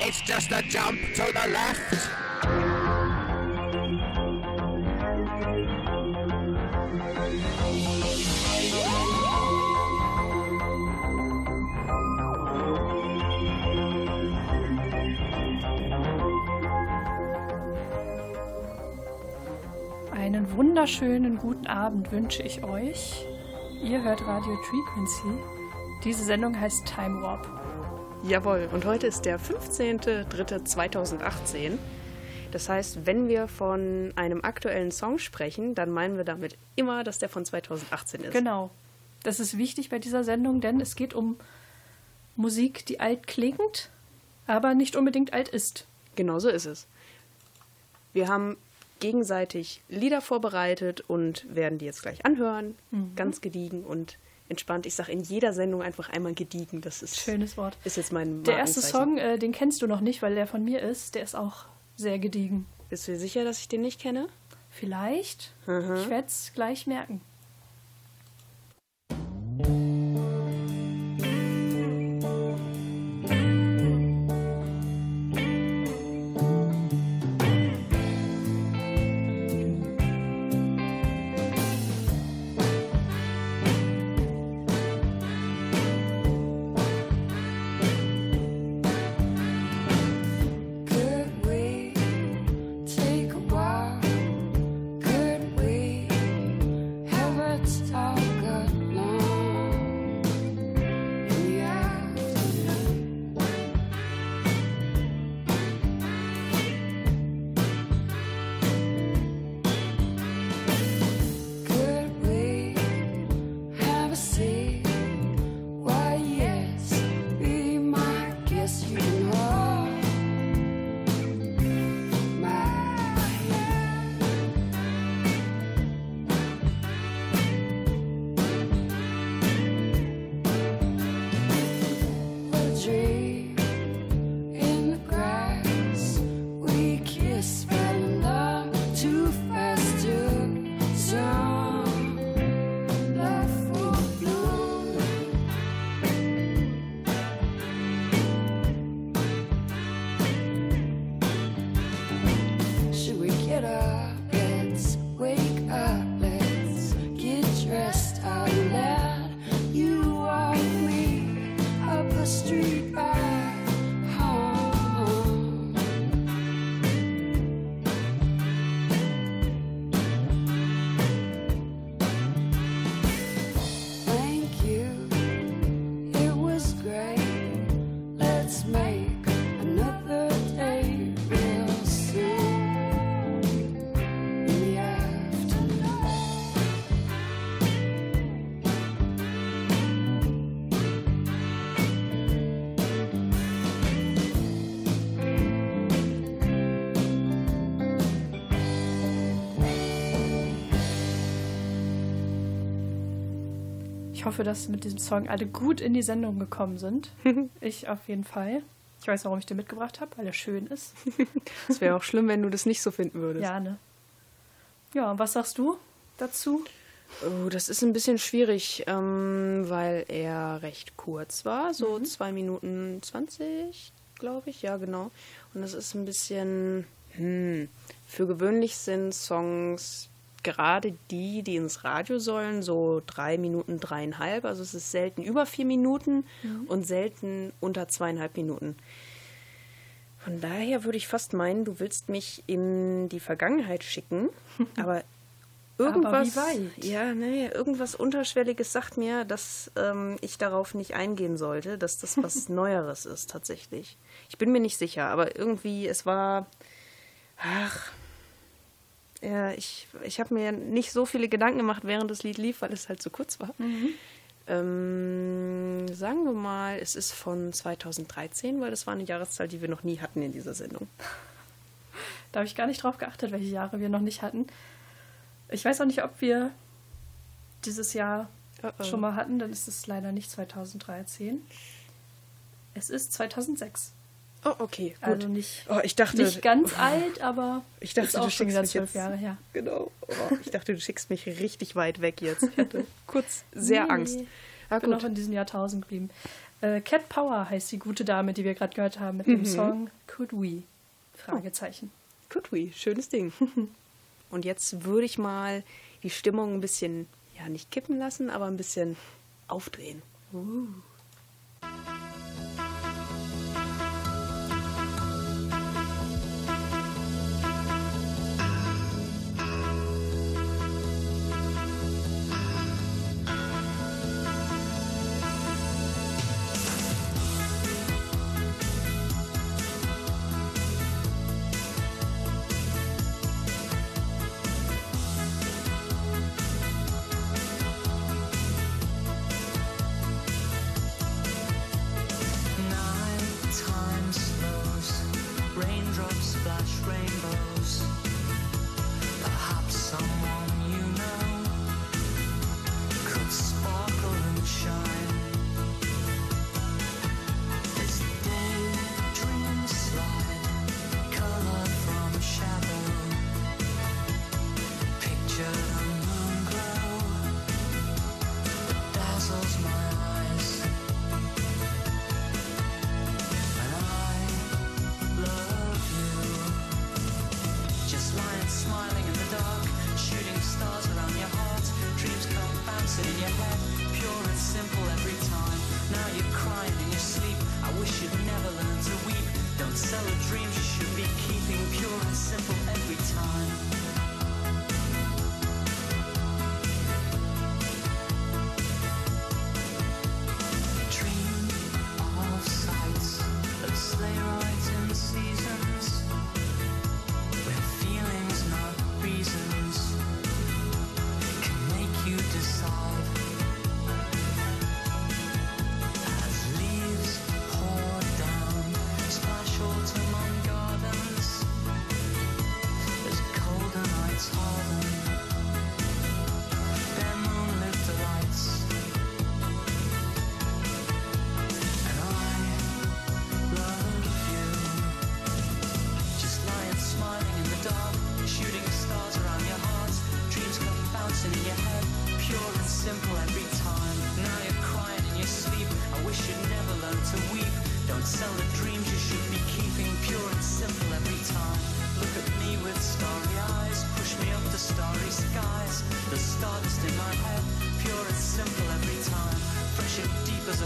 It's just a jump to the left. Einen wunderschönen guten Abend wünsche ich euch. Ihr hört Radio Frequency. Diese Sendung heißt Time Warp. Jawohl, und heute ist der 15.03.2018. Das heißt, wenn wir von einem aktuellen Song sprechen, dann meinen wir damit immer, dass der von 2018 ist. Genau. Das ist wichtig bei dieser Sendung, denn es geht um Musik, die alt klingt, aber nicht unbedingt alt ist. Genau so ist es. Wir haben gegenseitig Lieder vorbereitet und werden die jetzt gleich anhören. Ganz gediegen und entspannt. Ich sage in jeder Sendung einfach einmal gediegen. Das ist, Schönes Wort. ist jetzt mein Der erste. Song, äh, den kennst du noch nicht, weil der von mir ist. Der ist auch sehr gediegen. Bist du dir sicher, dass ich den nicht kenne? Vielleicht. Mhm. Ich werde es gleich merken. Have a Ich hoffe, dass mit diesem Song alle gut in die Sendung gekommen sind. ich auf jeden Fall. Ich weiß, warum ich den mitgebracht habe, weil er schön ist. Es wäre auch schlimm, wenn du das nicht so finden würdest. Ja, ne? Ja, und was sagst du dazu? Oh, das ist ein bisschen schwierig, ähm, weil er recht kurz war, so Mhm. zwei Minuten 20, glaube ich, ja genau. Und das ist ein bisschen, hm, für gewöhnlich sind Songs gerade die, die ins Radio sollen, so drei Minuten, dreieinhalb. Also es ist selten über vier Minuten Mhm. und selten unter zweieinhalb Minuten. Von daher würde ich fast meinen, du willst mich in die Vergangenheit schicken, aber irgendwas, weit? ja, nee, irgendwas Unterschwelliges sagt mir, dass ähm, ich darauf nicht eingehen sollte, dass das was Neueres ist tatsächlich. Ich bin mir nicht sicher, aber irgendwie, es war, ach, ja, ich, ich habe mir nicht so viele Gedanken gemacht, während das Lied lief, weil es halt so kurz war. Ähm, sagen wir mal, es ist von 2013, weil das war eine Jahreszahl, die wir noch nie hatten in dieser Sendung. Da habe ich gar nicht drauf geachtet, welche Jahre wir noch nicht hatten. Ich weiß auch nicht, ob wir dieses Jahr Oh, oh. schon mal hatten, dann ist es leider nicht 2013. Es ist 2006. Oh, okay, gut. Also nicht, oh, ich dachte, nicht ganz alt, aber ich dachte, du schickst mich zwölf jetzt, Jahre her. Genau. Oh, ich dachte, du schickst mich richtig weit weg jetzt. Ich hatte kurz sehr Nee, Angst. Ah, Ich bin gut. noch in diesem Jahrtausend geblieben. Äh, Cat Power heißt die gute Dame, die wir gerade gehört haben mit dem Song Could We? Fragezeichen. Good we, schönes Ding. Und jetzt würde ich mal die Stimmung ein bisschen, ja, nicht kippen lassen, aber ein bisschen aufdrehen. Nighttime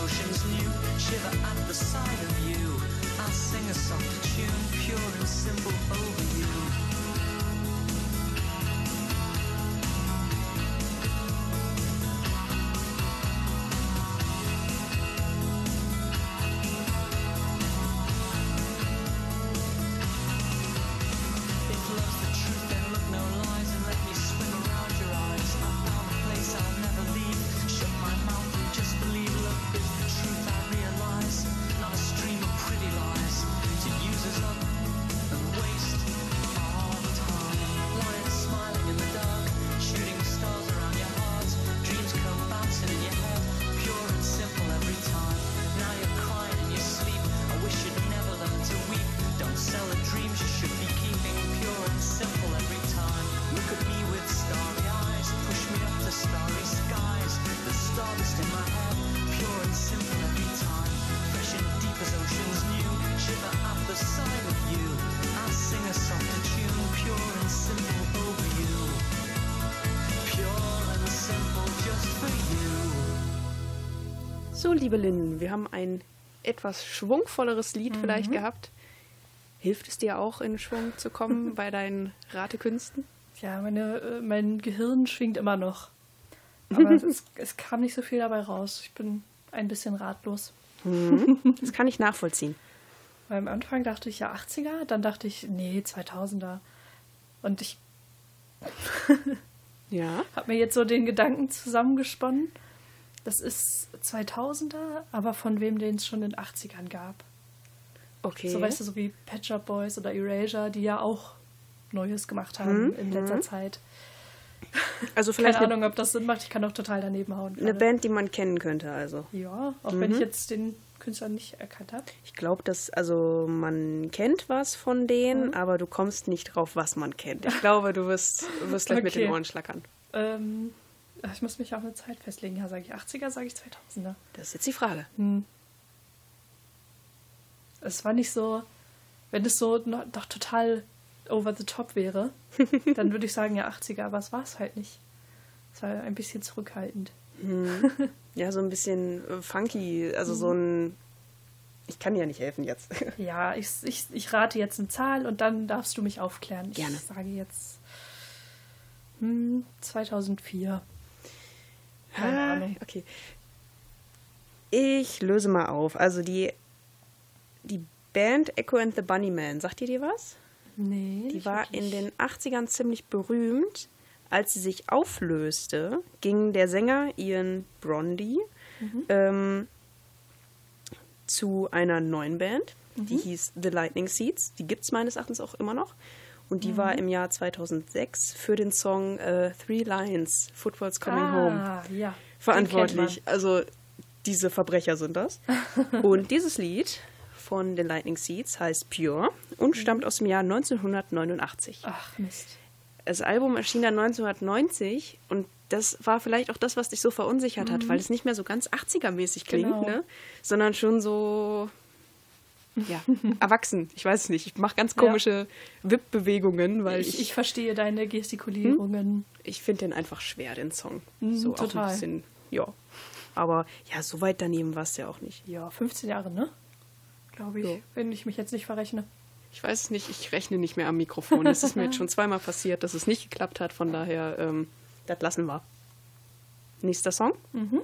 oceans new, shiver at the sight of you. I'll sing a soft tune, pure and simple over you. Liebe Lynn, wir haben ein etwas schwungvolleres Lied vielleicht gehabt. Hilft es dir auch, in Schwung zu kommen bei deinen Ratekünsten? Ja, meine, äh, mein Gehirn schwingt immer noch. Aber es, es kam nicht so viel dabei raus. Ich bin ein bisschen ratlos. Das kann ich nachvollziehen. Weil am Anfang dachte ich ja 80er, dann dachte ich, nee, 2000er. Und ich Ja. habe mir jetzt so den Gedanken zusammengesponnen. Das ist 2000er, aber von wem den es schon in den 80ern gab. Okay. So weißt du, so wie Pet Shop Boys oder Erasure, die ja auch Neues gemacht haben in letzter Zeit. also vielleicht Keine eine, Ahnung, ob das Sinn macht. Ich kann auch total daneben hauen. eine gerade. Band, die man kennen könnte, also. Ja, auch wenn ich jetzt den Künstler nicht erkannt habe. Ich glaube, dass, also man kennt was von denen, aber du kommst nicht drauf, was man kennt. Ich glaube, du wirst, wirst gleich mit den Okay. Ohren schlackern. Ähm, ich muss mich auf eine Zeit festlegen. Ja, sage ich 80er, sage ich 2000er. Das ist jetzt die Frage. Es war nicht so, wenn es so no, doch total over the top wäre, dann würde ich sagen, ja, 80er, aber es war es halt nicht. Es war ein bisschen zurückhaltend. Ja, so ein bisschen äh, funky, also so ein. Ich kann dir ja nicht helfen jetzt. Ja, ich, ich, ich rate jetzt eine Zahl und dann darfst du mich aufklären. Gerne. Ich sage jetzt hm, 2004. Keine Ah, Ahnung. Okay. Ich löse mal auf. Also die, die Band Echo and the Bunnymen, sagt ihr dir was? Nee. Die war wirklich. in den 80ern ziemlich berühmt. Als sie sich auflöste, ging der Sänger Ian Brondy ähm, zu einer neuen Band, die hieß The Lightning Seeds. Die gibt es meines Erachtens auch immer noch. Und die war im Jahr 2006 für den Song äh, Three Lines, Football's Coming Home ah, ja. verantwortlich. Also diese Verbrecher sind das. und dieses Lied von den Lightning Seeds heißt Pure und stammt aus dem Jahr 1989. Ach, Mist. Das Album erschien dann 1990 und das war vielleicht auch das, was dich so verunsichert hat, weil es nicht mehr so ganz 80er-mäßig klingt, Genau. ne? sondern schon so ja, erwachsen. Ich weiß es nicht. Ich mache ganz komische Wippbewegungen, weil Ich, ich, ich verstehe deine Gestikulierungen. ich finde den einfach schwer, den Song. Mhm, so auch total. ein bisschen, ja. Aber ja, so weit daneben war es ja auch nicht. Ja, 15 Jahre, ne? Glaube ich, Ja. wenn ich mich jetzt nicht verrechne. Ich weiß es nicht, ich rechne nicht mehr am Mikrofon. Es ist mir jetzt schon zweimal passiert, dass es nicht geklappt hat. Von daher, ähm, das lassen wir. Nächster Song. I've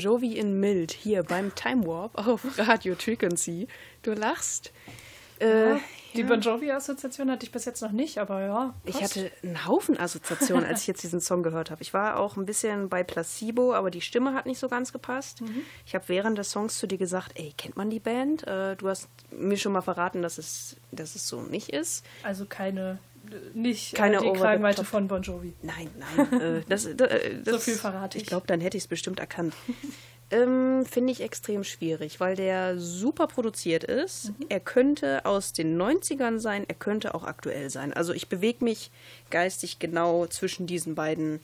Jovi in Mild hier beim Time Warp auf Radio Frequency. Du lachst. Äh, Die Bon Jovi-Assoziation hatte ich bis jetzt noch nicht, aber ja. ich passt. hatte einen Haufen Assoziationen, als ich jetzt diesen Song gehört habe. Ich war auch ein bisschen bei Placebo, aber die Stimme hat nicht so ganz gepasst. Ich habe während des Songs zu dir gesagt, ey, kennt man die Band? Äh, du hast mir schon mal verraten, dass es, dass es so nicht ist. Also keine nicht Keine äh, die over the Kragenweite von Bon Jovi. Nein, nein. äh, das, äh, das, So viel verrate ich. ich. glaube, dann hätte ich es bestimmt erkannt. ähm, Finde ich extrem schwierig, weil der super produziert ist. Mhm. Er könnte aus den 90ern sein, er könnte auch aktuell sein. Also ich bewege mich geistig genau zwischen diesen beiden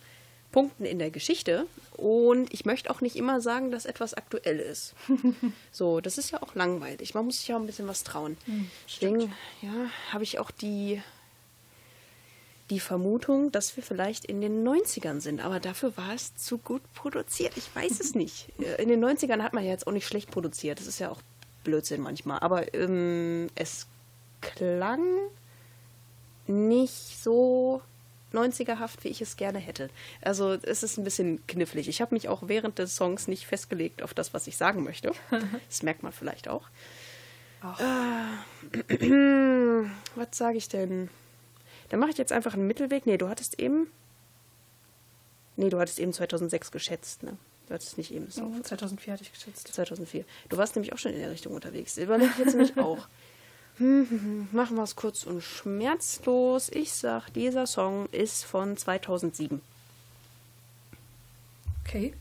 Punkten in der Geschichte. Und ich möchte auch nicht immer sagen, dass etwas aktuell ist. so, das ist ja auch langweilig. Man muss sich ja auch ein bisschen was trauen. Hm, Deswegen, ja, habe ich auch die die Vermutung, dass wir vielleicht in den 90ern sind, aber dafür war es zu gut produziert. Ich weiß es nicht. Äh, In den 90ern hat man ja jetzt auch nicht schlecht produziert. Das ist ja auch Blödsinn manchmal. Aber ähm, es klang nicht so 90erhaft, wie ich es gerne hätte. Also es ist ein bisschen knifflig. Ich habe mich auch während des Songs nicht festgelegt auf das, was ich sagen möchte. Das merkt man vielleicht auch. Ach. Was sage ich denn? Dann mache ich jetzt einfach einen Mittelweg. Nee, du hattest eben. Nee, du hattest eben 2006 geschätzt, ne? Du hattest nicht eben so. 2004 hatte ich geschätzt. 2004. Du warst nämlich auch schon in der Richtung unterwegs. Überlege ich jetzt nämlich auch. Hm, hm, hm. Machen wir es kurz und schmerzlos. Ich sag, dieser Song ist von 2007. Okay.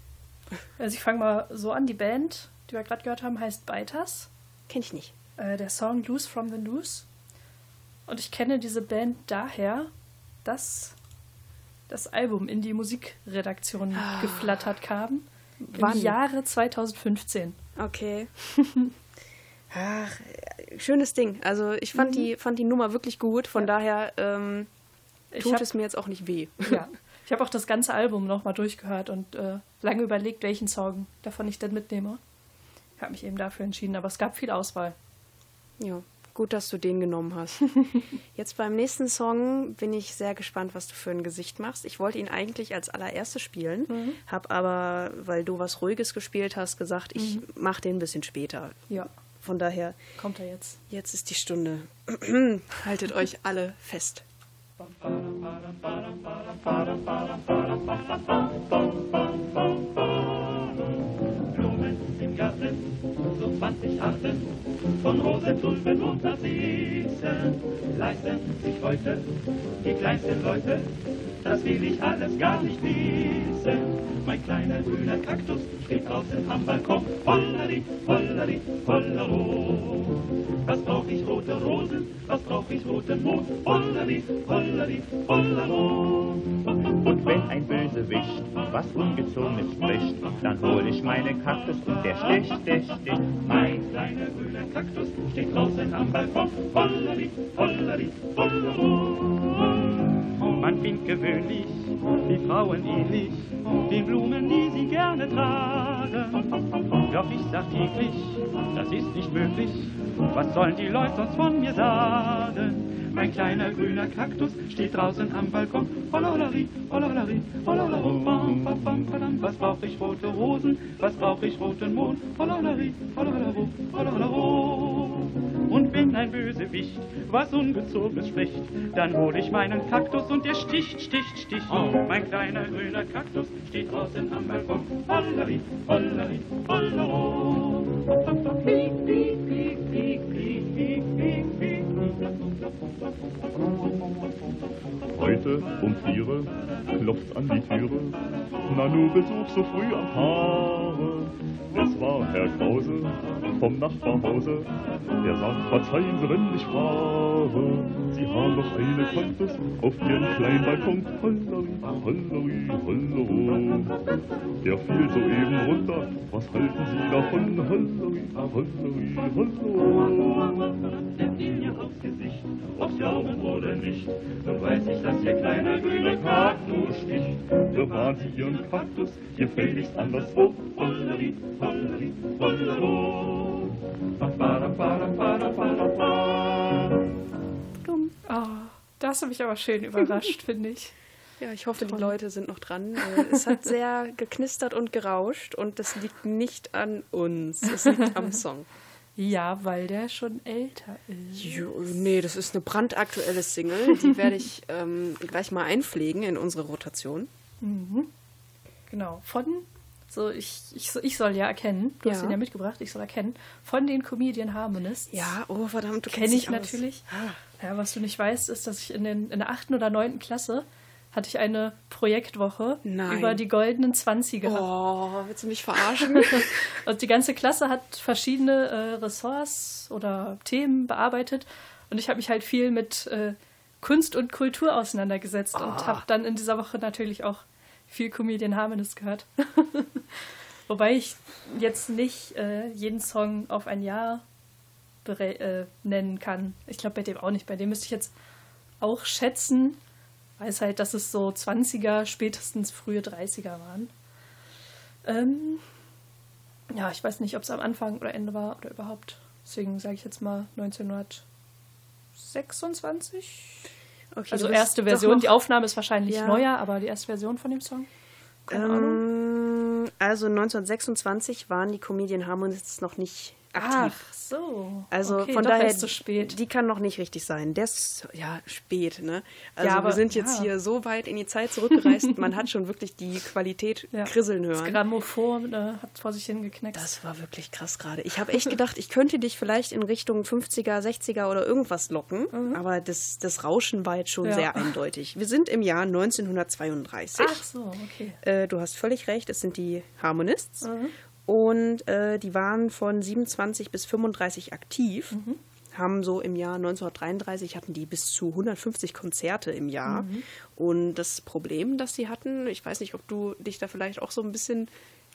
Also ich fange mal so an. Die Band, die wir gerade gehört haben, heißt Biters. Kenn ich nicht. Äh, der Song Loose from the Noose. Und ich kenne diese Band daher, dass das Album in die Musikredaktion geflattert kam. Wann? Im Jahre 2015. Okay. Ach, schönes Ding. Also ich fand, die, fand die Nummer wirklich gut. Von daher ähm, tut hab- es mir jetzt auch nicht weh. Ja. Ich habe auch das ganze Album nochmal durchgehört und äh, lange überlegt, welchen Song davon ich denn mitnehme. Ich habe mich eben dafür entschieden, aber es gab viel Auswahl. Ja, gut, dass du den genommen hast. Jetzt beim nächsten Song bin ich sehr gespannt, was du für ein Gesicht machst. Ich wollte ihn eigentlich als allererstes spielen, habe aber, weil du was Ruhiges gespielt hast, gesagt, ich mache den ein bisschen später. Ja, Von daher, kommt er jetzt. jetzt ist die Stunde. Haltet euch alle fest. Blumen von Tulpen und Narzissen leisten sich heute die kleinsten Leute. Das will ich alles gar nicht wissen. Mein kleiner grüner Kaktus steht draußen am Balkon. Holleri, holleri, hollero. Was brauch ich rote Rosen? Was brauch ich roten Mond? Holleri, holleri, hollero. Bösewicht was Ungezogenes spricht, dann hol ich meinen Kaktus und der sticht, sticht, sticht. Mein kleiner grüner Kaktus steht draußen am Balkon. Holleri, holleri, hollero. Man findet gewöhnlich die Frauen ähnlich, den Blumen, die sie gerne tragen. Doch ich sag täglich, das ist nicht möglich, was sollen die Leute sonst von mir sagen? Mein kleiner grüner Kaktus steht draußen am Balkon. Hololari, hololari, hololaro, bam, bam, bam, badam. Was brauch ich rote Rosen? Was brauch ich roten Mond? Hololari, hololaro, hololaro. Und wenn ein Bösewicht was Ungezogenes spricht, dann hol ich meinen Kaktus und der sticht, sticht, sticht. Mein kleiner grüner Kaktus steht draußen am Balkon. Hololari, hololari, hololaro. Piep, piep, piep, Thank you. Heute um viere klopft's an die Türe. Nanu Besuch so früh am Tage. Es war Herr Krause vom Nachbarhause. Der sagt, verzeihen Sie, wenn ich frage. Sie haben noch eine Kaktus auf Ihrem kleinen Balkon. Holleri, holleri, hollero. Der fiel soeben runter. Was halten Sie davon? Holleri, holleri, hollero. Nimmt ihn mir aufs Gesicht, aufs Glauben oder nicht. Nun weiß ich, dass ihr kleiner grüner Kaktus sticht. Bewahren Sie Ihren Kaktus gefälligst anderswo. Holleri, holleri, hollero. Ba, da, ba, da, ba. Oh, da hast du mich aber schön überrascht, finde ich. Ja, ich hoffe, die Leute sind noch dran. Äh, Es hat sehr geknistert und gerauscht und das liegt nicht an uns. Es liegt am Song. Ja, weil der schon älter ist. Jo, nee, das ist eine brandaktuelle Single. Die werde ich ähm, gleich mal einpflegen in unsere Rotation. Genau, von, so ich, ich, ich soll ja erkennen, du hast Ja. ihn ja mitgebracht, ich soll erkennen, von den Comedian Harmonists. Ja, oh verdammt, du Kenne kennst ich dich aus. natürlich. Ja, was du nicht weißt, ist, dass ich in, den, in der achten oder neunten Klasse hatte ich eine Projektwoche Nein. über die goldenen 20 gehabt. Oh, willst du mich verarschen? Und die ganze Klasse hat verschiedene äh, Ressorts oder Themen bearbeitet. Und ich habe mich halt viel mit äh, Kunst und Kultur auseinandergesetzt und habe dann in dieser Woche natürlich auch viel Comedian Harmonist gehört. Wobei ich jetzt nicht äh, jeden Song auf ein Jahr äh, nennen kann. Ich glaube bei dem auch nicht. Bei dem müsste ich jetzt auch schätzen, weiß halt, dass es so 20er, spätestens frühe 30er waren. Ähm, ja, ich weiß nicht, ob es am Anfang oder Ende war oder überhaupt. Deswegen sage ich jetzt mal 1926. Okay, Also erste Version. Die Aufnahme ist wahrscheinlich Ja. neuer, aber die erste Version von dem Song. Keine Ahnung. Ähm, also 1926 waren die Comedian Harmonists noch nicht aktiv. Ach so. Also okay, von daher, erst zu spät. die kann noch nicht richtig sein. Der ist ja spät, ne? Also Ja, aber- wir sind jetzt ja. hier so weit in die Zeit zurückgereist, man hat schon wirklich die Qualität Ja. krisseln Das hören. Grammophon äh, hat vor sich hingeknackt. Das war wirklich krass gerade. Ich habe echt gedacht, ich könnte dich vielleicht in Richtung 50er, 60er oder irgendwas locken, aber das, das Rauschen war jetzt schon Mhm. Sehr eindeutig. Wir sind im Jahr 1932. Ach so, okay. Äh, du hast völlig recht, es sind die Harmonists. Mhm. Und äh, die waren von 27 bis 35 aktiv. Mhm. Haben so im Jahr 1933 hatten die bis zu 150 Konzerte im Jahr. Mhm. Und das Problem, das sie hatten, ich weiß nicht, ob du dich da vielleicht auch so ein bisschen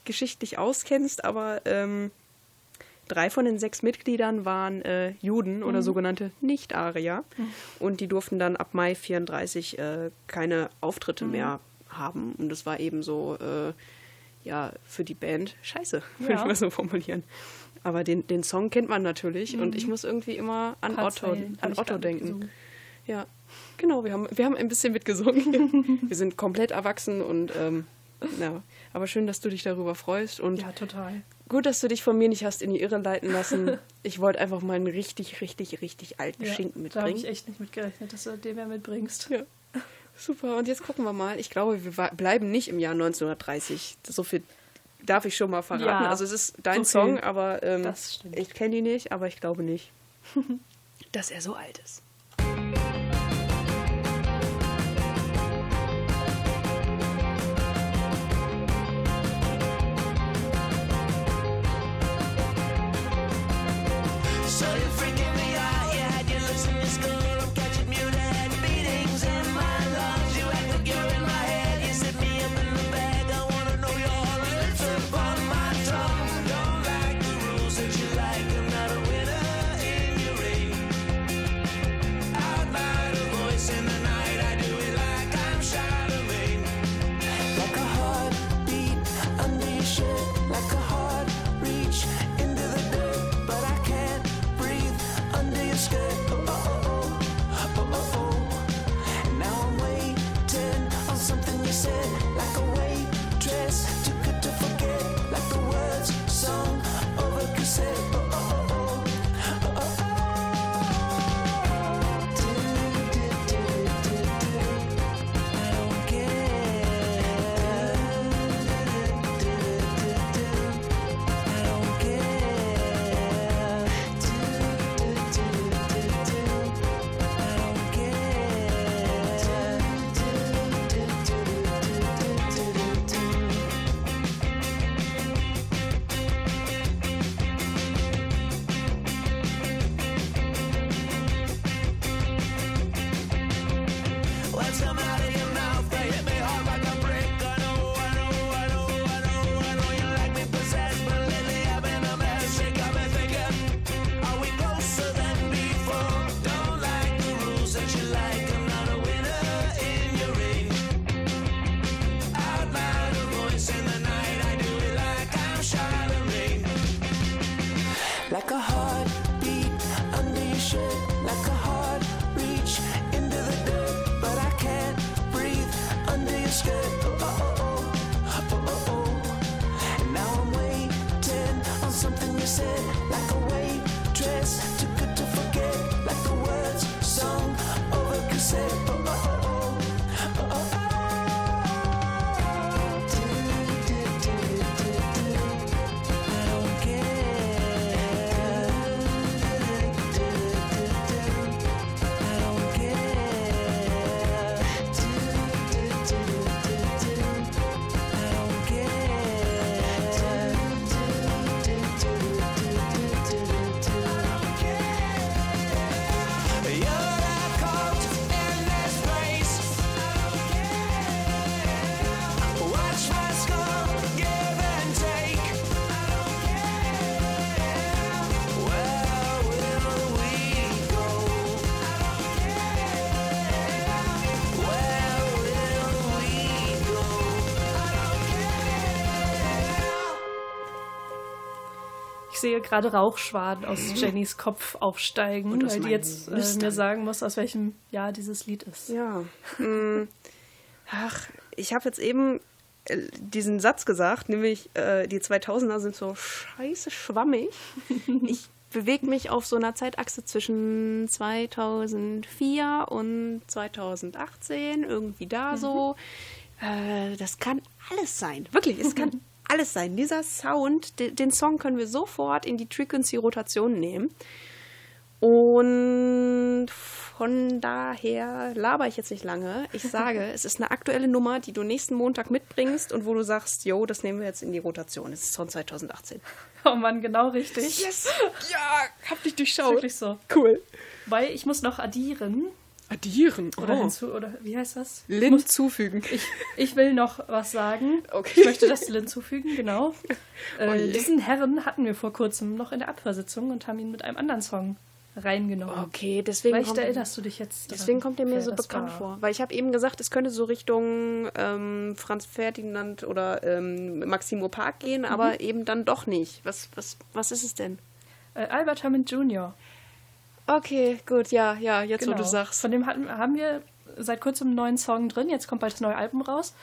geschichtlich auskennst, aber ähm, drei von den sechs Mitgliedern waren äh, Juden Mhm. oder sogenannte Nicht-Arier. Und die durften dann ab Mai 34 äh, keine Auftritte Mhm. mehr haben. Und das war eben so, äh, ja, für die Band scheiße, würde Ja. ich mal so formulieren. Aber den, den Song kennt man natürlich und ich muss irgendwie immer an Mhm. Otto, an Otto denken. Ja, genau, wir haben, wir haben ein bisschen mitgesungen. wir sind komplett erwachsen und ähm, ja, aber schön, dass du dich darüber freust und Ja, total. gut, dass du dich von mir nicht hast in die Irre leiten lassen. Ich wollte einfach mal einen richtig, richtig, richtig alten Ja, Schinken da habe mitbringen. ich echt nicht mit gerechnet, dass du den mehr mitbringst. Ja. Super, und jetzt gucken wir mal. Ich glaube, wir bleiben nicht im Jahr 1930. So viel darf ich schon mal verraten. Ja, also es ist dein so. Song, aber ähm, ich kenne ihn nicht, aber ich glaube nicht, dass er so alt ist. Sehe gerade Rauchschwaden aus Jennys Kopf aufsteigen, Und weil die jetzt äh, mir sagen muss, aus welchem Jahr dieses Lied ist. Ja. mm, Ach, ich habe jetzt eben äh, diesen Satz gesagt, nämlich äh, die 2000er sind so scheiße schwammig. ich bewege mich auf so einer Zeitachse zwischen 2004 und 2018, irgendwie da so. Äh, das kann alles sein. Wirklich, es kann alles sein. Dieser Sound, de- den Song können wir sofort in die Frequency-Rotation nehmen. Und von daher laber ich jetzt nicht lange. Ich sage, es ist eine aktuelle Nummer, die du nächsten Montag mitbringst und wo du sagst, yo, das nehmen wir jetzt in die Rotation. Es ist von 2018. Oh Mann, genau richtig. Yes! Ja, hab dich durchschaut. Wirklich so. Cool. Weil ich muss noch addieren. Addieren. Oder oh. hinzu, oder wie heißt das? Ich Lin muss- zufügen. Ich, ich will noch was sagen. Okay. Ich möchte das Lin zufügen, genau. Oh Äh, diesen Herren hatten wir vor kurzem noch in der Abhörsitzung und haben ihn mit einem anderen Song reingenommen. Okay, deswegen Vielleicht kommt, erinnerst du dich jetzt daran, deswegen kommt er mir so bekannt war. vor. Weil ich habe eben gesagt, es könnte so Richtung ähm, Franz Ferdinand oder ähm, Maximo Park gehen, Mhm. aber eben dann doch nicht. Was, was, was ist es denn? Äh, Albert Hammond Jr. Okay, gut, ja, ja, jetzt wo Genau. du sagst. Von dem hatten, haben wir seit kurzem einen neuen Song drin. Jetzt kommt bald das neue Album raus.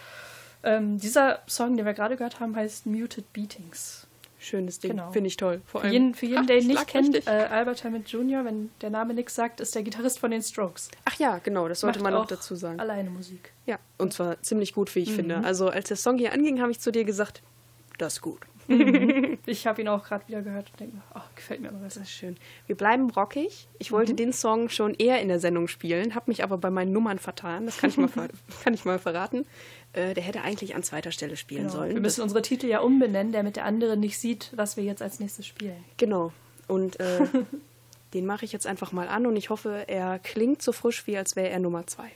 Ähm, dieser Song, den wir gerade gehört haben, heißt Muted Beatings. Schönes Ding, Genau. finde ich toll. Vor Für allem- jeden, für jeden Ach, der ihn nicht kennt, äh, Albert Hammond Jr., wenn der Name nichts sagt, ist der Gitarrist von den Strokes. Ach ja, genau, das sollte Macht man auch dazu sagen. Alleine Musik. Ja, und zwar ziemlich gut, wie ich Mhm. finde. Also als der Song hier anging, habe ich zu dir gesagt, das ist gut. Ich habe ihn auch gerade wieder gehört und denke mir, oh, gefällt mir immer besser. Das ist schön. Wir bleiben rockig. Ich wollte Mhm. den Song schon eher in der Sendung spielen, habe mich aber bei meinen Nummern vertan. Das kann ich mal, kann ich mal verraten. Äh, der hätte eigentlich an zweiter Stelle spielen Genau. sollen. Wir müssen unsere Titel ja umbenennen, damit der andere nicht sieht, was wir jetzt als nächstes spielen. Genau. Und äh, den mache ich jetzt einfach mal an und ich hoffe, er klingt so frisch, wie als wäre er Nummer zwei.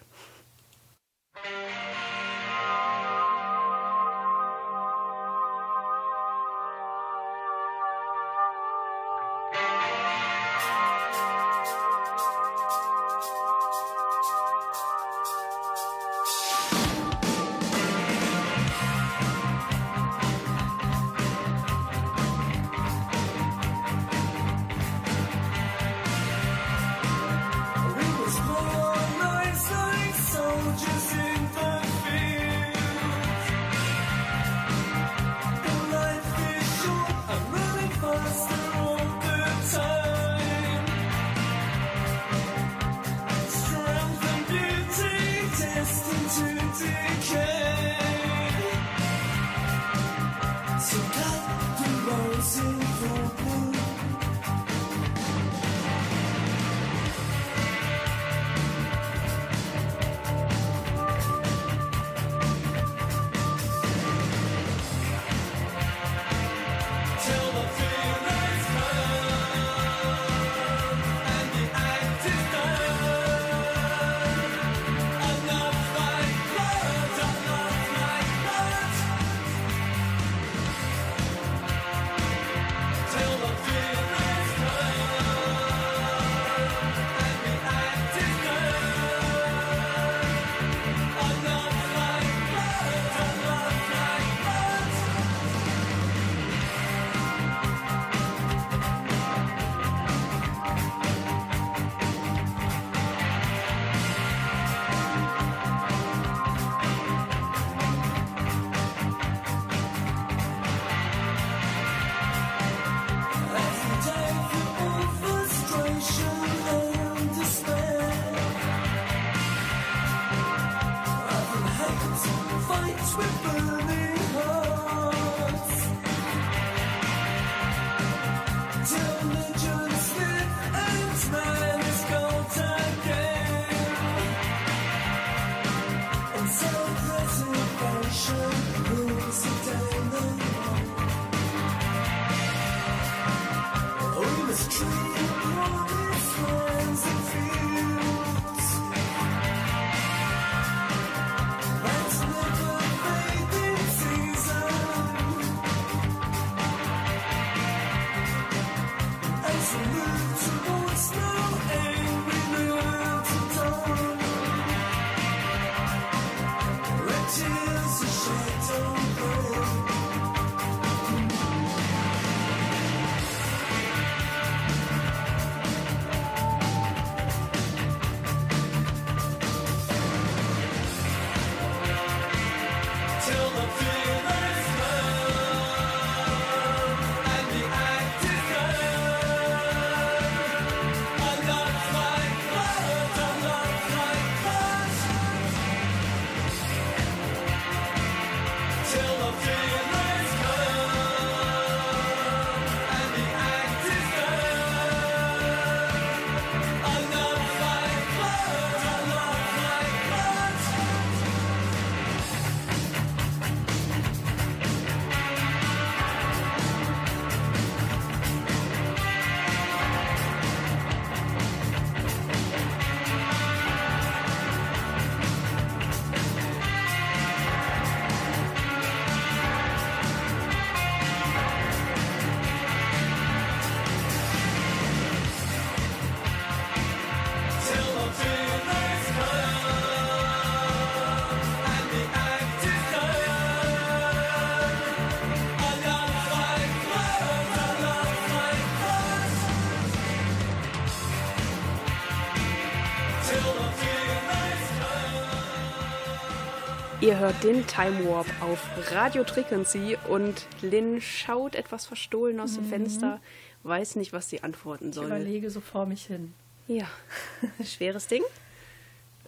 Ihr hört den Time Warp auf Radio Frequency und Lynn schaut etwas verstohlen aus dem Fenster, weiß nicht, was sie antworten Ich soll. überlege so vor mich hin. Ja, schweres Ding.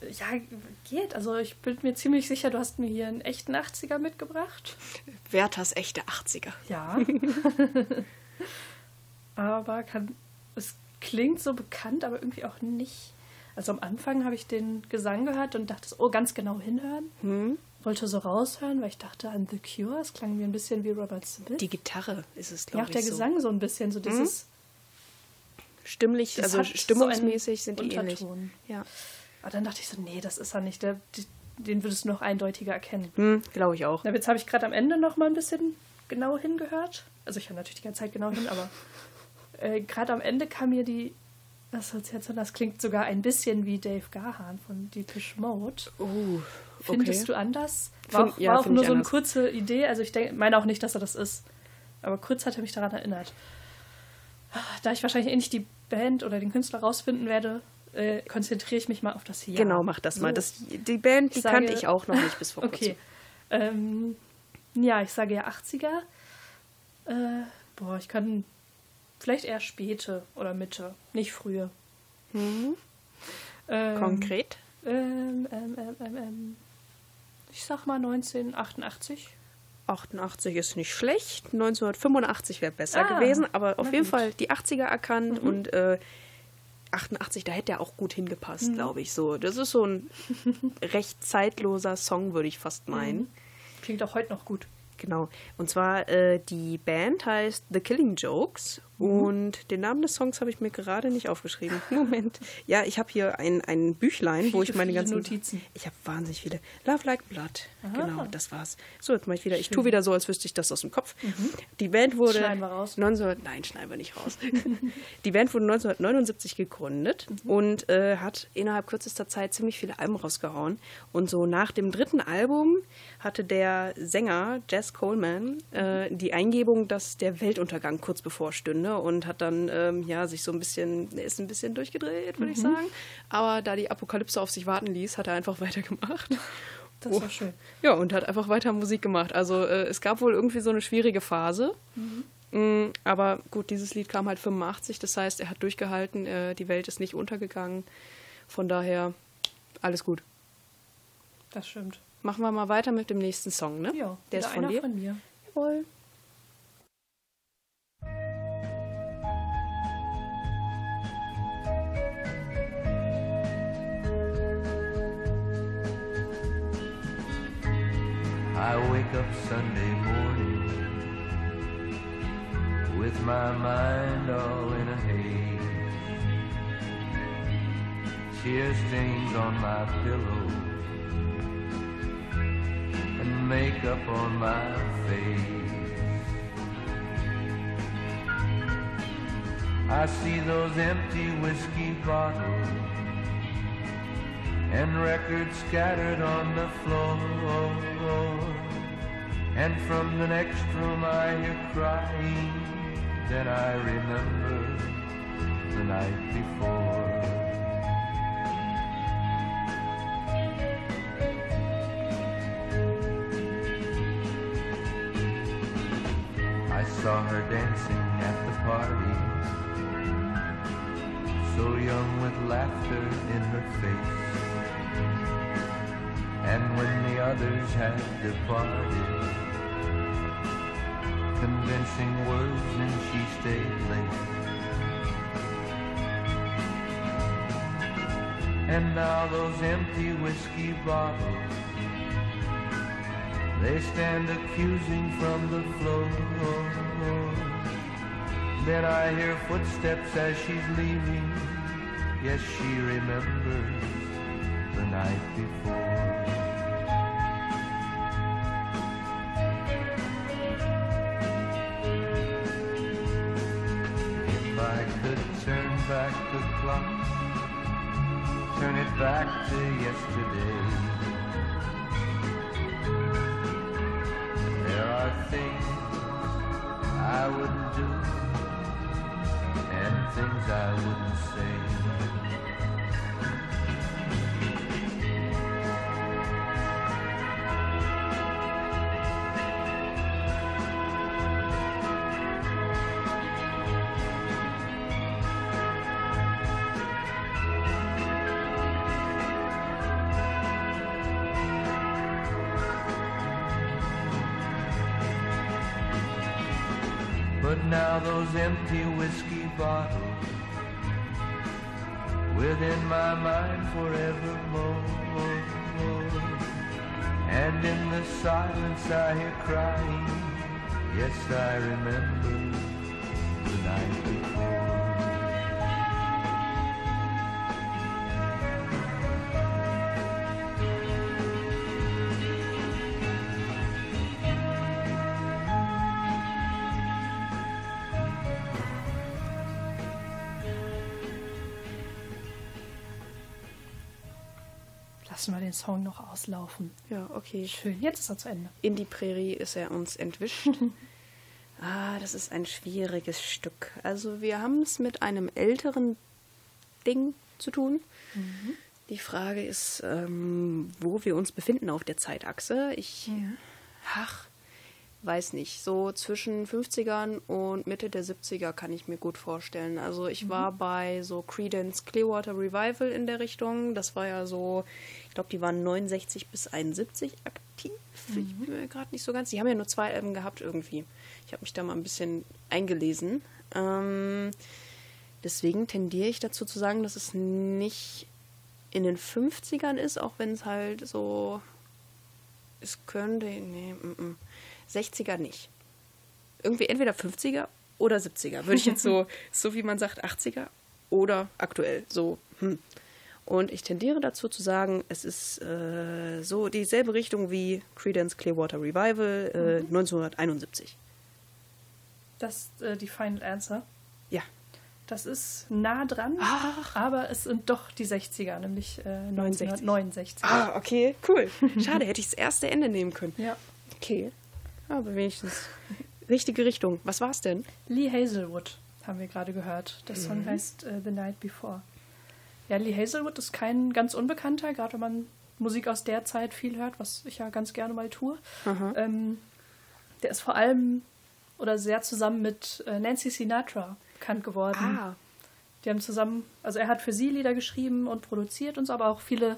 Ja, geht. Also ich bin mir ziemlich sicher, du hast mir hier einen echten 80er mitgebracht. Werthers echte 80er. Ja. aber kann, es klingt so bekannt, aber irgendwie auch nicht. Also am Anfang habe ich den Gesang gehört und dachte, so, oh, ganz genau hinhören. Hm? Wollte so raushören, weil ich dachte an The Cure. Es klang mir ein bisschen wie Robert Smith. Die Gitarre ist es, ja, glaube auch ich. der so. Gesang so ein bisschen, so dieses. Stimmlich, Das also so stimmungsmäßig einen sind die ähnlich. Unterton. Ja, Aber dann dachte ich so, nee, das ist er nicht. Der, den würdest du noch eindeutiger erkennen. hm, glaube ich auch. Na, jetzt habe ich gerade am Ende noch mal ein bisschen genau hingehört. Also ich höre natürlich die ganze Zeit genau hin, aber äh, gerade am Ende kam mir die Assoziation, das klingt sogar ein bisschen wie Dave Gahan von Deepish Mode. Findest okay. du anders? War auch, Find- ja, war auch nur so eine anders. kurze Idee. Also ich denk, meine auch nicht, dass er das ist. Aber kurz hat er mich daran erinnert. Da ich wahrscheinlich eh nicht die Band oder den Künstler rausfinden werde, äh, konzentriere ich mich mal auf das Jahr. Genau, mach das mal. So. Das, die Band, die Ich sage- kannte ich auch noch nicht bis vor kurzem. Okay. Ähm, ja, ich sage ja 80er. Äh, boah, ich kann vielleicht eher späte oder Mitte, nicht frühe. Ähm, Konkret? Ähm, ähm, ähm, ähm, ähm, ich sag mal 1988. 88 ist nicht schlecht, 1985 wäre besser Ah, gewesen, aber auf jeden gut. Fall die 80er erkannt Mhm. und äh, 88, da hätte er auch gut hingepasst, Mhm. glaube ich. So, das ist so ein recht zeitloser Song, würde ich fast meinen. Mhm. Klingt auch heute noch gut. Genau. Und zwar äh, die Band heißt The Killing Jokes Mhm. Und den Namen des Songs habe ich mir gerade nicht aufgeschrieben. Moment. Ja, ich habe hier ein, ein Büchlein, wo Viele, ich meine viele ganzen Notizen. Ich habe wahnsinnig viele. Love Like Blood. Aha. Genau, das war's. So, jetzt mache ich wieder. Ich Schön. tue wieder so, als wüsste ich das aus dem Kopf. Die Band wurde Schneiden wir raus. 19, nein, schneiden wir nicht raus. die Band wurde 1979 gegründet und äh, hat innerhalb kürzester Zeit ziemlich viele Alben rausgehauen. Und so nach dem dritten Album hatte der Sänger Jess Coleman äh, die Eingebung, dass der Weltuntergang kurz bevorstünde und hat dann ähm, ja sich so ein bisschen, ist ein bisschen durchgedreht, würde ich sagen. Aber da die Apokalypse auf sich warten ließ, hat er einfach weitergemacht. Das Oh. war schön. Ja, und hat einfach weiter Musik gemacht. Also äh, es gab wohl irgendwie so eine schwierige Phase. Mm, aber gut, dieses Lied kam halt 85, das heißt, er hat durchgehalten, äh, die Welt ist nicht untergegangen. Von daher alles gut. Das stimmt. Machen wir mal weiter mit dem nächsten Song, ne? Ja, Der ist von einer dir. von mir. Jawohl. Wake up Sunday morning with my mind all in a haze. Tear stains on my pillow and makeup on my face. I see those empty whiskey bottles and records scattered on the floor. And from the next room I hear crying. Then I remember the night before. I saw her dancing at the party so young with laughter in her face. And when the others had departed, convincing words and she stayed late. And now those empty whiskey bottles, they stand accusing from the floor. Then I hear footsteps as she's leaving. Yes, she remembers the night before. Could turn back the clock, turn it back to yesterday. Bottles within my mind forevermore. And in the silence I hear crying. Yes, I remember the night before. Lassen wir den Song noch auslaufen. Ja, okay. Schön, jetzt ist er zu Ende. In die Prärie ist er uns entwischt. ah, das ist ein schwieriges Stück. Also wir haben es mit einem älteren Ding zu tun. Die Frage ist, ähm, wo wir uns befinden auf der Zeitachse. Ich, ach, weiß nicht. So zwischen 50ern und Mitte der 70er kann ich mir gut vorstellen. Also ich war bei so Credence Clearwater Revival in der Richtung. Das war ja so, ich glaube, die waren 69 bis 71 aktiv. Ich bin mir gerade nicht so ganz. Die haben ja nur zwei Alben gehabt irgendwie. Ich habe mich da mal ein bisschen eingelesen. Ähm, deswegen tendiere ich dazu zu sagen, dass es nicht in den 50ern ist, auch wenn es halt so. Es könnte. Nee, mm, mm. 60er nicht. Irgendwie entweder 50er oder 70er. Würde ich jetzt so, so wie man sagt, 80er oder aktuell. So, hm. Und ich tendiere dazu zu sagen, es ist äh, so dieselbe Richtung wie Credence Clearwater Revival äh, 1971. Das ist äh, die Final Answer. Ja. Das ist nah dran, aber es sind doch die 60er, nämlich äh, 69. 1969. Ah, okay, cool. Schade, hätte ich das erste Ende nehmen können. Ja. Okay. Aber wenigstens richtige Richtung. Was war's denn? Lee Hazelwood haben wir gerade gehört. Der Mhm. Song heißt äh, The Night Before. Ja, Lee Hazelwood ist kein ganz unbekannter, gerade wenn man Musik aus der Zeit viel hört, was ich ja ganz gerne mal tue. Ähm, der ist vor allem oder sehr zusammen mit äh, Nancy Sinatra bekannt geworden. Ah. Die haben zusammen, also er hat für sie Lieder geschrieben und produziert und so, aber auch viele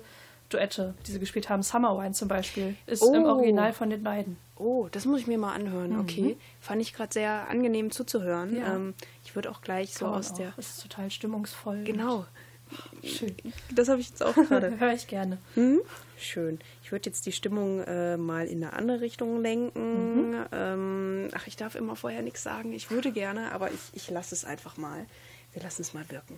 Duette, die sie gespielt haben. Summer Wine zum Beispiel ist im Oh. Original von den beiden. Oh, das muss ich mir mal anhören. Okay. Fand ich gerade sehr angenehm zuzuhören. Mhm. Ja. Ähm, ich würde auch gleich so Kann man aus der. auch. ist total stimmungsvoll. Genau. Schön. Das habe ich jetzt auch gerade. Höre ich gerne. Hm? Schön. Ich würde jetzt die Stimmung äh, mal in eine andere Richtung lenken. Mhm. Ähm, ach, ich darf immer vorher nichts sagen. Ich würde gerne, aber ich, ich lasse es einfach mal. Wir lassen es mal wirken.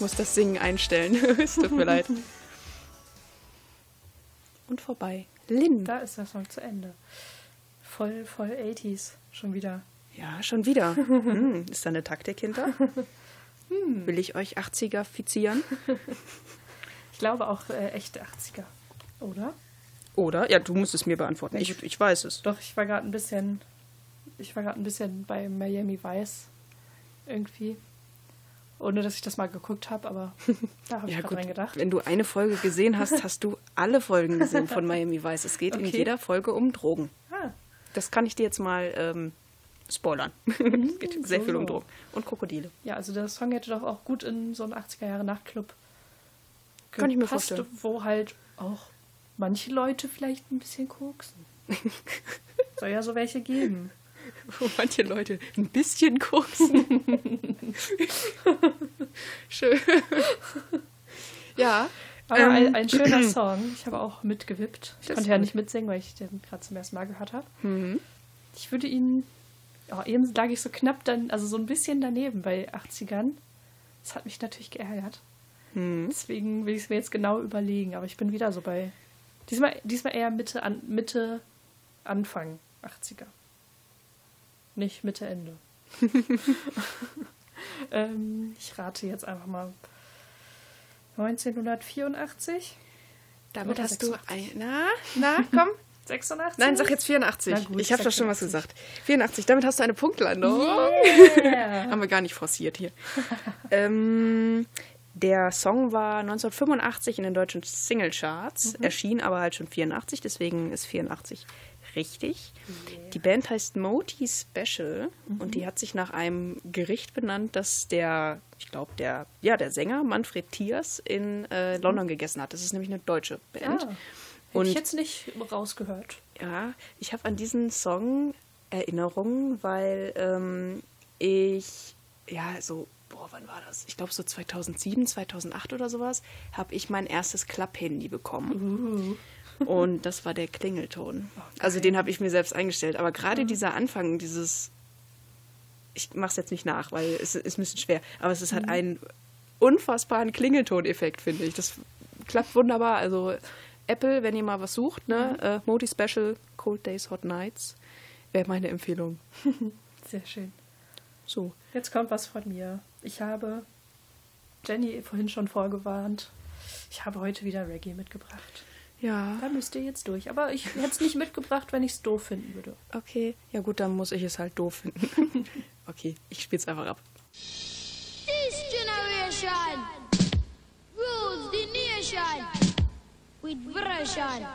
Ich muss das Singen einstellen. es tut mir leid. Und vorbei. Lynn. Da ist der Song zu Ende. Voll, voll 80s. Schon wieder. Ja, schon wieder. Hm, ist da eine Taktik hinter? Will ich euch 80er fizieren? Ich glaube auch äh, echte 80er. Oder? Oder? Ja, du musst es mir beantworten. Ich, ich weiß es. Doch, ich war gerade ein bisschen. Ich war gerade ein bisschen bei Miami Vice. Irgendwie. Ohne dass ich das mal geguckt habe, aber da habe ich Ja, gerade dran gedacht. Wenn du eine Folge gesehen hast, hast du alle Folgen gesehen von Miami Vice. Es geht in Okay. jeder Folge um Drogen. Ah, Das kann ich dir jetzt mal ähm, spoilern. es geht sehr so, viel um. Drogen. Und Krokodile. ja, also der Song hätte doch auch gut in so einen 80er Jahre Nachtclub Kann ich mir gepasst, vorstellen. wo halt auch manche Leute vielleicht ein bisschen koksen. Soll ja so welche geben. Wo manche Leute ein bisschen koksen. Schön. ja. Aber ähm, ein, ein schöner Song. Ich habe auch mitgewippt. Ich Das konnte ja nicht mitsingen, weil ich den gerade zum ersten Mal gehört habe. Mhm. Ich würde ihn. Oh, eben lag ich so knapp dann, also so ein bisschen daneben bei 80ern. Das hat mich natürlich geärgert. Mhm. Deswegen will ich es mir jetzt genau überlegen. Aber ich bin wieder so bei. Diesmal, diesmal eher Mitte, an, Mitte, Anfang 80er. Nicht Mitte, Ende. ähm, ich rate jetzt einfach mal 1984? Damit Oder hast du 86. ein. Na, na, komm. 86? Nein, sag jetzt 84. Na gut, ich habe doch schon was 86. gesagt. 84, damit hast du eine Punktlandung. Yeah. Haben wir gar nicht forciert hier. ähm, der Song war 1985 in den deutschen Singlecharts, erschien aber halt schon 84, deswegen ist 84 richtig. Die Band heißt Moti Special und die hat sich nach einem Gericht benannt, das der, ich glaube, der, ja, der Sänger Manfred Thiers in äh, London gegessen hat. Das ist nämlich eine deutsche Band. Ah, Und- ich jetzt nicht rausgehört. Ja, ich habe an diesen Song Erinnerungen, weil ähm, ich, ja, so, boah, wann war das? Ich glaube so 2007, 2008 oder sowas, habe ich mein erstes Klapp-Handy bekommen. Und das war der Klingelton. also den habe ich mir selbst eingestellt. Aber gerade dieser Anfang, dieses, ich mache es jetzt nicht nach, weil es ist ein bisschen schwer, aber es ist halt ein unfassbaren Klingelton-Effekt, finde ich. Das klappt wunderbar. Also Apple, wenn ihr mal was sucht, ne, äh, Modi Special, Cold Days, Hot Nights, wäre meine Empfehlung. Sehr schön. So. Jetzt kommt was von mir. Ich habe Jenny vorhin schon vorgewarnt. Ich habe heute wieder Reggae mitgebracht. Ja, Da müsst ihr jetzt durch. Aber ich hätte es nicht mitgebracht, wenn ich es doof finden würde. okay. Ja gut, dann muss ich es halt doof finden. okay, ich spiel's einfach ab. This generation rules the nation with version.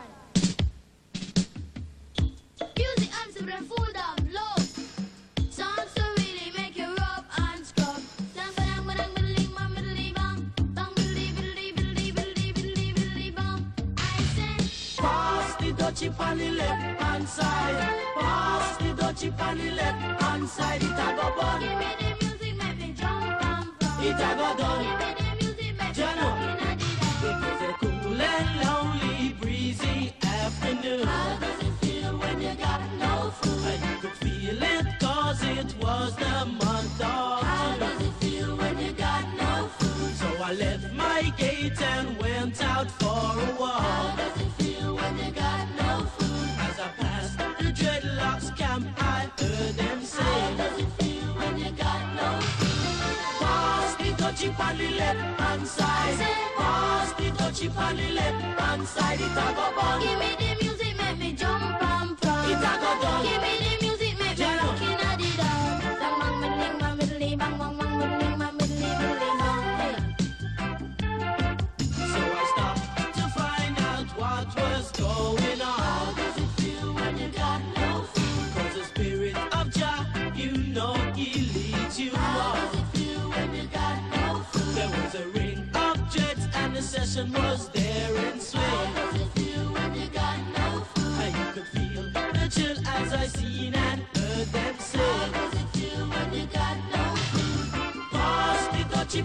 And spread food and love. Songs dutchie on the left hand side. Pass the dutchie on the left hand side. It a go bun. give me the music, make me jump and from. It a go done. Give me the music, make me Jano. walk in a It was a cool and lonely, breezy afternoon. How does it feel when you got no food? And you could feel it cause it was the month of How does it feel when you got no food? So I left my gate and went out for a walk. Does it feel when you got no food? As I passed the dreadlocks camp, I heard them How say, does it feel when you got no food? Pass the dutchie on the left hand side. Pass the dutchie on the left hand side. It a go bun. Give me the music, make me jump and prance. It a go done. Give me the music, make me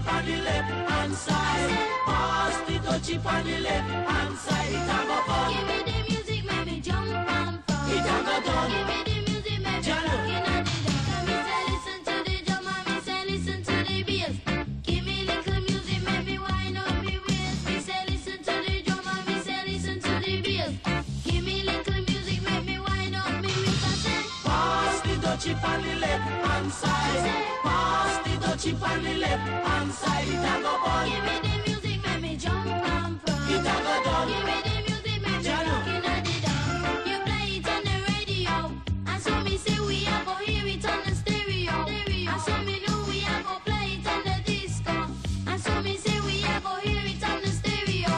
chip on the left hand side. Pass the touch chip the left hand side. It a fun. Give me the music, make me jump and fall. It a go. Give me the music, make me jump and fall. me the music, make me and. Give me music, make me pass the chip on the left hand side. Dutchie on the left hand side. It a go bun. Give me the music, make me jump and prance. It a go done. Give me the music, make me rockin' at the dance. You play it on the radio, and so me say we a go hear it on the stereo. And so me know we a go play it on the disco. And so me say we a go hear it on the stereo.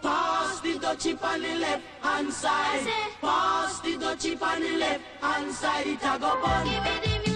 Pass the dutchie on the left hand side. Pass the dutchie on the left hand side. It a go bun. Give me the music,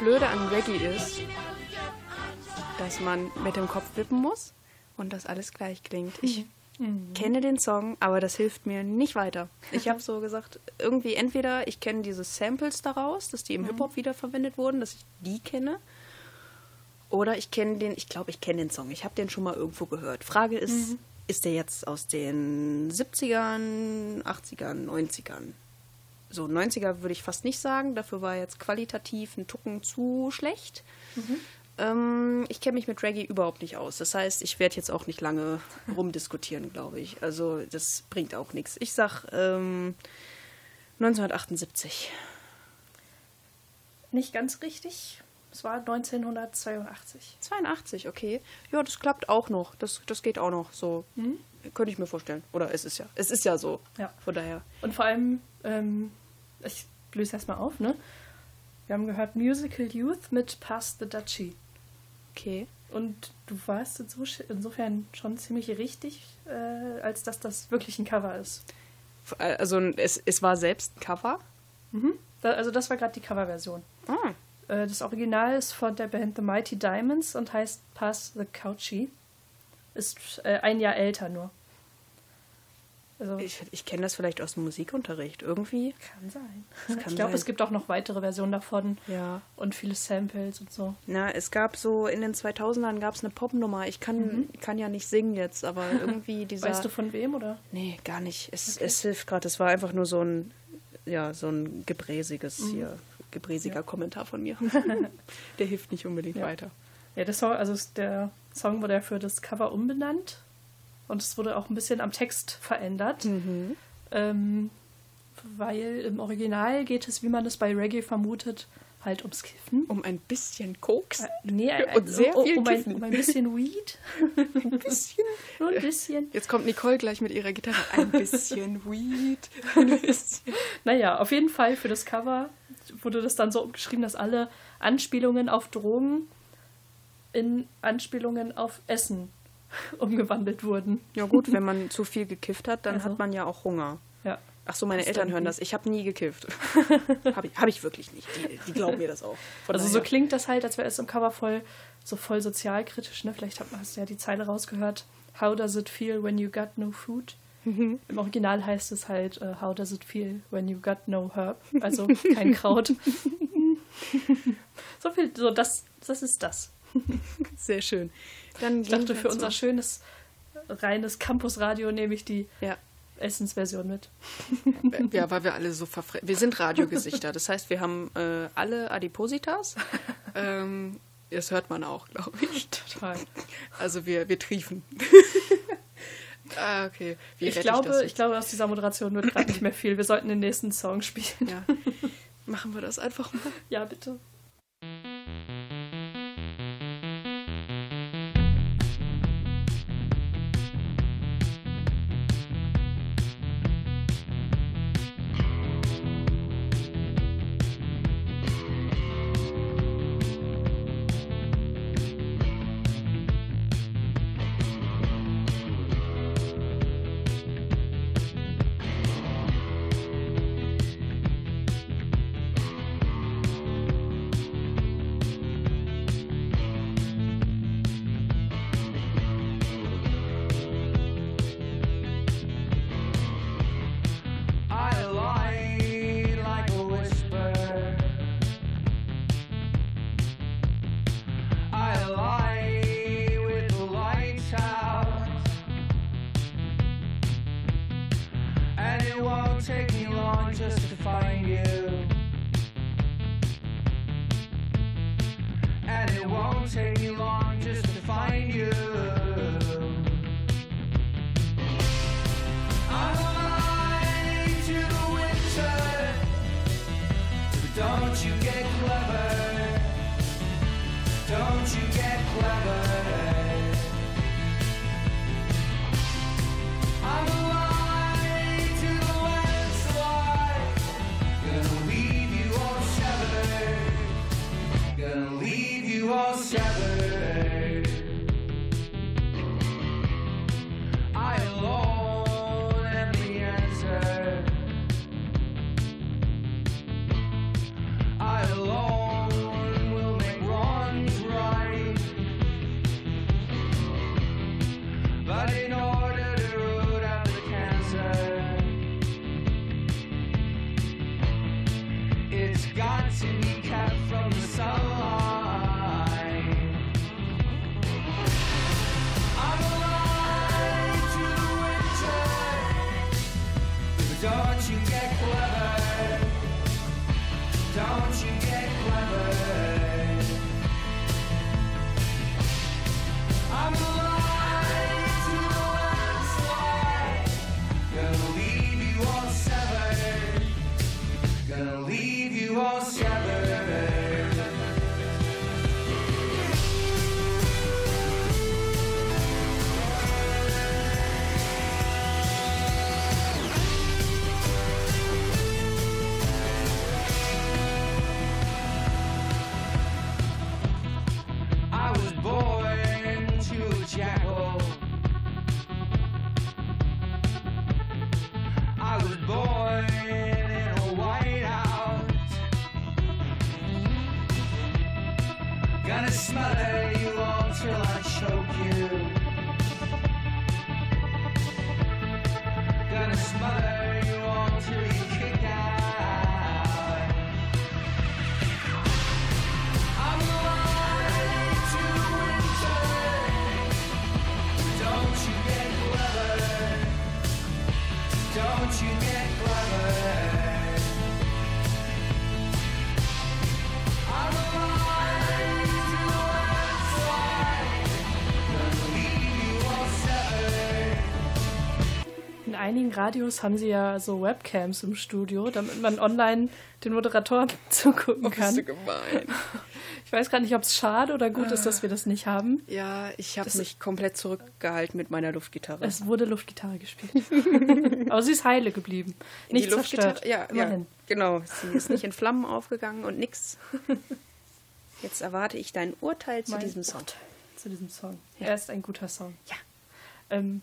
Blöde an Reggae ist, dass man mit dem Kopf wippen muss und das alles gleich klingt. Ich kenne den Song, aber das hilft mir nicht weiter. Ich habe so gesagt, irgendwie entweder ich kenne diese Samples daraus, dass die im Hip-Hop wiederverwendet wurden, dass ich die kenne. Oder ich kenne den, ich glaube, ich kenne den Song. Ich habe den schon mal irgendwo gehört. Frage ist, ist der jetzt aus den 70ern, 80ern, 90ern? So 90er würde ich fast nicht sagen. Dafür war jetzt qualitativ ein Tucken zu schlecht. Ähm, ich kenne mich mit Reggae überhaupt nicht aus. Das heißt, ich werde jetzt auch nicht lange rumdiskutieren, glaube ich. Also das bringt auch nichts. Ich sag ähm, 1978. Nicht ganz richtig. Es war 1982. 82, okay. Ja, das klappt auch noch. Das, das geht auch noch so. Mhm. Könnte ich mir vorstellen. Oder es ist ja. Es ist ja so. Ja. Von daher. Und vor allem, ähm, ich löse erstmal auf, ne? Wir haben gehört Musical Youth mit Pass the Duchy. Okay. Und du warst inso- insofern schon ziemlich richtig, äh, als dass das wirklich ein Cover ist. Also es, es war selbst ein Cover. Da, also das war gerade die Coverversion. Ah. Äh, das Original ist von der Band The Mighty Diamonds und heißt Pass the Couchy. Ist äh, ein Jahr älter nur. Also Ich, ich kenne das vielleicht aus dem Musikunterricht. Irgendwie. kann sein. kann ich glaube, es gibt auch noch weitere Versionen davon Ja. und viele Samples und so. Na, es gab so in den 2000ern gab es eine Popnummer. Ich kann, kann ja nicht singen jetzt, aber irgendwie dieser. Weißt du von wem oder? Nee, gar nicht. Es, es hilft gerade. Es war einfach nur so ein, ja, so ein gebräsiges hier, gebräsiger Kommentar von mir. Der hilft nicht unbedingt Ja. weiter. Ja, der Song, also der Song wurde ja für das Cover umbenannt und es wurde auch ein bisschen am Text verändert. Ähm, weil im Original geht es, wie man es bei Reggae vermutet, halt ums Kiffen. Um ein bisschen Koks. Äh, Nee, ein, Und sehr um, viel um, ein, um ein bisschen Weed. Ein bisschen. Nur ein bisschen. Jetzt kommt Nicole gleich mit ihrer Gitarre. Ein bisschen Weed. Ein bisschen. Naja, auf jeden Fall für das Cover wurde das dann so umgeschrieben, dass alle Anspielungen auf Drogen in Anspielungen auf Essen umgewandelt wurden. Ja gut, wenn man zu viel gekifft hat, dann Also. hat man ja auch Hunger. Ja. Ach so, meine Ist Eltern hören das. Ich habe nie gekifft. habe ich, hab ich wirklich nicht. Die, die glauben mir das auch. Von Also so daher- klingt das halt, als wäre es im Cover voll so voll sozialkritisch, ne? Vielleicht hat- hast du ja die Zeile rausgehört. How does it feel when you got no food? Mhm. Im Original heißt es halt äh, How does it feel when you got no herb? Also kein Kraut. so viel, so das, das ist das. Sehr schön. Dann Ich dachte, für unser schönes reines Campusradio nehme ich die Ja. Essensversion mit. Ja, weil wir alle so verfre... Wir sind Radiogesichter. Das heißt, wir haben äh, alle Adipositas. ähm, das hört man auch, glaube ich. Total. Also wir, wir triefen. ah, okay. Wie Ich glaube, das ich jetzt? glaube, aus dieser Moderation wird gerade nicht mehr viel. Wir sollten den nächsten Song spielen. Ja. Machen wir das einfach mal. Ja, bitte. Radios haben sie ja so Webcams im Studio, damit man online den Moderatoren zugucken kann. gemein. Ich weiß gar nicht, ob es schade oder gut ist, dass wir das nicht haben. Ja, ich habe mich komplett zurückgehalten mit meiner Luftgitarre. Es wurde Luftgitarre gespielt. Aber sie ist heile geblieben. Nicht zerstört. ja, ja, Immerhin. genau. Sie ist nicht in Flammen aufgegangen und nix. Jetzt erwarte ich dein Urteil zu Mein diesem Song. Zu diesem Song. Er ist ein guter Song. Ja. Ähm,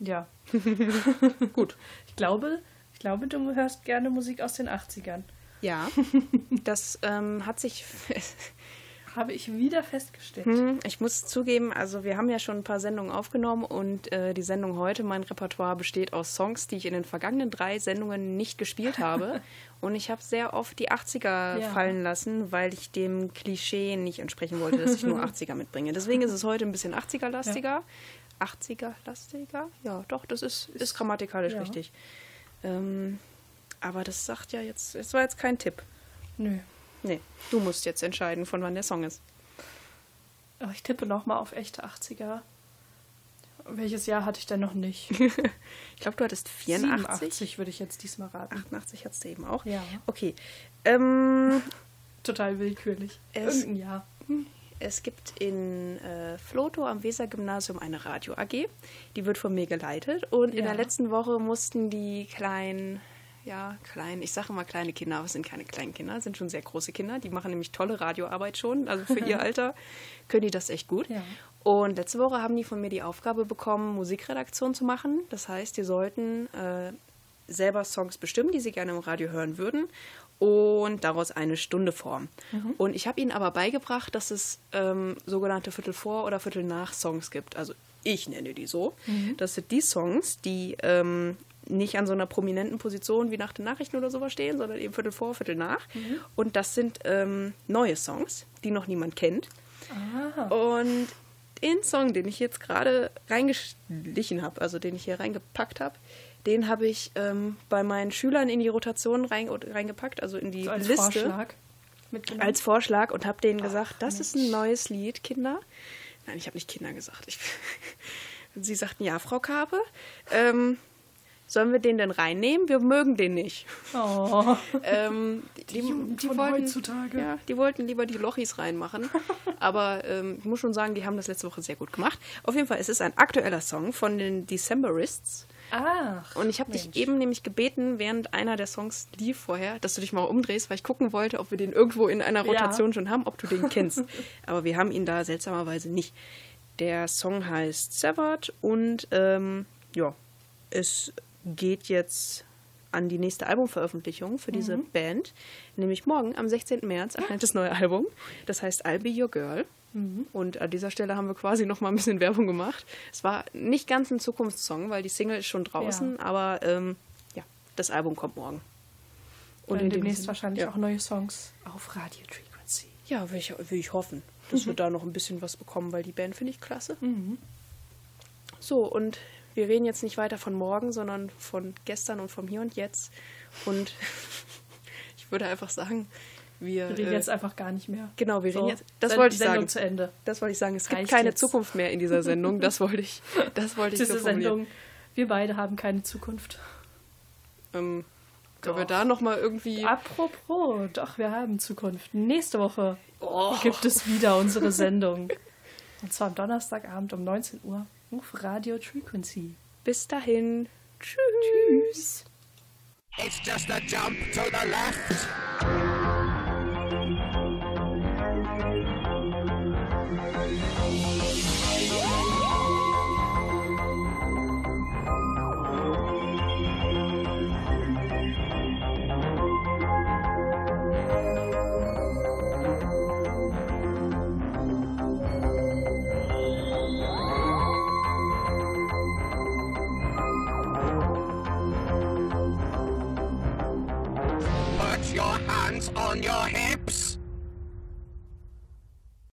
ja. Gut. Ich glaube, ich glaube, du hörst gerne Musik aus den 80ern. Ja, das ähm, hat sich. Habe ich wieder festgestellt. Hm, Ich muss zugeben, also wir haben ja schon ein paar Sendungen aufgenommen und äh, die Sendung heute, mein Repertoire besteht aus Songs, die ich in den vergangenen drei Sendungen nicht gespielt habe. und ich habe sehr oft die 80er Ja. fallen lassen, weil ich dem Klischee nicht entsprechen wollte, dass ich nur 80er mitbringe. Deswegen ist es heute ein bisschen 80er-lastiger. 80er-lastiger? Ja, doch, das ist, ist grammatikalisch Ja. richtig. Ähm, aber das sagt ja jetzt, es war jetzt kein Tipp. Nö. Nee, du musst jetzt entscheiden, von wann der Song ist. Ich tippe nochmal auf echte 80er. Welches Jahr hatte ich denn noch nicht? Ich glaube, du hattest 84. 87 würde ich jetzt diesmal raten. 88 hattest du eben auch. Ja. Okay. Ähm, Total willkürlich. Es- Irgendein Jahr. Es gibt in äh, Floto am Weser-Gymnasium eine Radio-AG. Die wird von mir geleitet. Und in Ja. der letzten Woche mussten die kleinen, ja, kleinen, ich sage immer kleine Kinder, aber es sind keine kleinen Kinder, es sind schon sehr große Kinder. Die machen nämlich tolle Radioarbeit schon. Also für ihr Alter können die das echt gut. Ja. Und letzte Woche haben die von mir die Aufgabe bekommen, Musikredaktion zu machen. Das heißt, die sollten äh, selber Songs bestimmen, die sie gerne im Radio hören würden und daraus eine Stunde formen. Und ich habe ihnen aber beigebracht, dass es ähm, sogenannte Viertel vor oder Viertel nach Songs gibt. Also ich nenne die so. Das sind die Songs, die ähm, nicht an so einer prominenten Position wie nach den Nachrichten oder sowas stehen, sondern eben Viertel vor, Viertel nach. Und das sind ähm, neue Songs, die noch niemand kennt. Und den Song, den ich jetzt gerade reingeschlichen habe, also den ich hier reingepackt habe, den habe ich ähm, bei meinen Schülern in die Rotation rein, reingepackt, also in die So als Liste Vorschlag mitgenommen. als Vorschlag und habe denen gesagt, das ist ein neues Lied, Kinder. Nein, ich habe nicht Kinder gesagt. Ich, sie sagten, ja, Frau Karpe, ähm, sollen wir den denn reinnehmen? Wir mögen den nicht. oh. Ähm, die, Jugend die von wollten, heutzutage. Ja, die wollten lieber die Lochis reinmachen. Aber ähm, ich muss schon sagen, die haben das letzte Woche sehr gut gemacht. Auf jeden Fall, es ist ein aktueller Song von den Decemberists. Ach. Und ich habe dich eben nämlich gebeten, während einer der Songs lief vorher, dass du dich mal umdrehst, weil ich gucken wollte, ob wir den irgendwo in einer Ja. Rotation schon haben, ob du den kennst. Aber wir haben ihn da seltsamerweise nicht. Der Song heißt Severed und ähm, ja, es geht jetzt an die nächste Albumveröffentlichung für diese Mhm. Band. Nämlich morgen, am 16. März, erscheint das neue Album. Das heißt I'll Be Your Girl. Mhm. Und an dieser Stelle haben wir quasi noch mal ein bisschen Werbung gemacht. Es war nicht ganz ein Zukunftssong, weil die Single ist schon draußen, aber ähm, ja, das Album kommt morgen. Und in dem demnächst Sinne- wahrscheinlich ja. auch neue Songs auf Radio Frequency. Ja, will ich, will ich hoffen, dass wir da noch ein bisschen was bekommen, weil die Band finde ich klasse. So, und wir reden jetzt nicht weiter von morgen, sondern von gestern und vom Hier und Jetzt. Und ich würde einfach sagen, wir. Wir reden äh, jetzt einfach gar nicht mehr. Genau, wir reden So, jetzt. Das wollte ich Sendung sagen. zu Ende. Das wollte ich sagen. Es gibt Reicht keine jetzt. Zukunft mehr in dieser Sendung. Das wollte ich. Das wollte ich Diese so formulieren. Sendung, wir beide haben keine Zukunft. Ähm, können wir da noch mal irgendwie. Apropos, doch, wir haben Zukunft. Nächste Woche Oh. gibt es wieder unsere Sendung. Und zwar am Donnerstagabend um 19 Uhr auf Radio Frequency. Bis dahin. Tschüss. It's just a jump to the left.